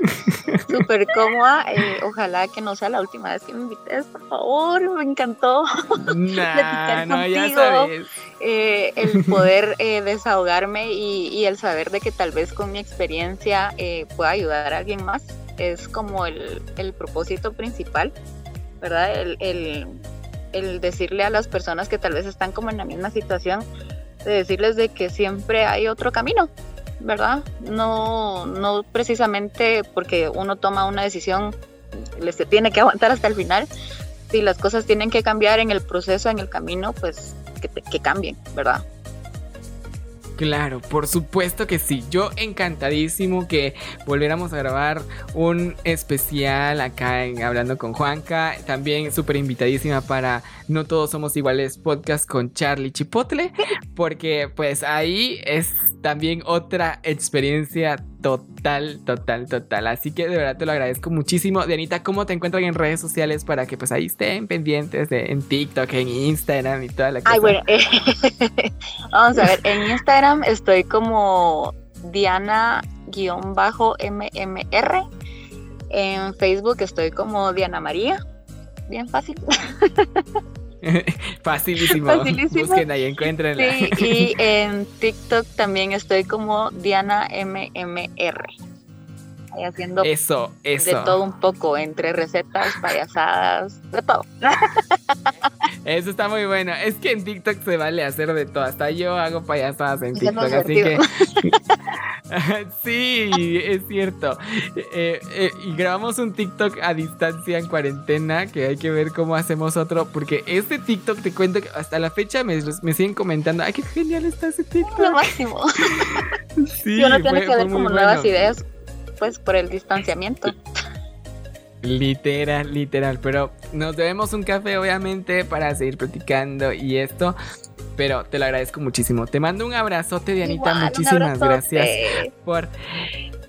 súper cómoda. Eh, ojalá que no sea la última vez que me invites, por favor, me encantó platicar contigo. Eh, el poder eh, desahogarme y, el saber de que tal vez con mi experiencia pueda ayudar a alguien más es como el, propósito principal, ¿verdad? El, el decirle a las personas que tal vez están como en la misma situación, de decirles de que siempre hay otro camino, ¿verdad? No, no precisamente porque uno toma una decisión, se tiene que aguantar hasta el final. Si las cosas tienen que cambiar en el proceso, en el camino, pues que, que cambien, ¿verdad? Claro, por supuesto que sí. Yo encantadísimo que volviéramos a grabar un especial acá en Hablando con Juanca. También súper invitadísima para No Todos Somos Iguales podcast con Charlie Chipotle. Porque pues ahí es también otra experiencia total, total, total. Así que de verdad te lo agradezco muchísimo. Dianita, ¿cómo te encuentran en redes sociales para que pues ahí estén pendientes de, en TikTok, en Instagram y toda la cosa? Ay, bueno, eh, vamos a ver, en Instagram estoy como Diana-MMR. En Facebook estoy como Diana María. Bien fácil. Facilísimo. Facilísimo. Busquen ahí, encuéntrenla. Sí, y en TikTok también estoy como Diana MMR. Ahí haciendo eso, eso. de todo un poco, entre recetas, payasadas, de todo. Eso está muy bueno. Es que en TikTok se vale hacer de todo. Hasta yo hago payasadas en TikTok, así que. sí, es cierto. Eh, eh, y grabamos un TikTok a distancia en cuarentena, que hay que ver cómo hacemos otro, porque este TikTok te cuento que hasta la fecha me, me siguen comentando, ay, qué genial está ese TikTok. Lo máximo. sí, uno tiene que ver como nuevas ideas, pues por el distanciamiento. Literal, literal. Pero nos debemos un café, obviamente, para seguir platicando y esto. Pero te lo agradezco muchísimo. Te mando un abrazote, Dianita. Muchísimas gracias por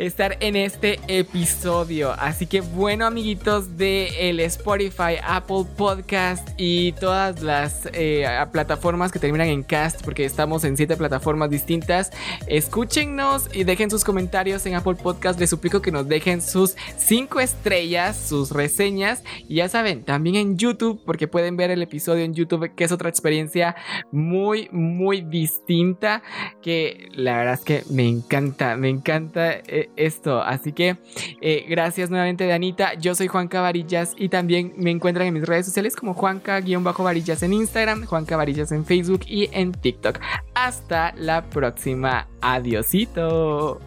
estar en este episodio. Así que bueno, amiguitos de el Spotify, Apple Podcast y todas las eh, plataformas que terminan en cast, porque estamos en siete plataformas distintas. Escúchenos y dejen sus comentarios en Apple Podcast. Les suplico que nos dejen sus cinco estrellas, sus reseñas. Y ya saben, también en YouTube, porque pueden ver el episodio en YouTube, que es otra experiencia muy, muy distinta. Que la verdad es que me encanta, me encanta. Eh, esto. Así que eh, gracias nuevamente, Danita. Yo soy Juanca Varillas y también me encuentran en mis redes sociales como Juanca-Varillas en Instagram, Juanca Varillas en Facebook y en TikTok. Hasta la próxima. Adiosito.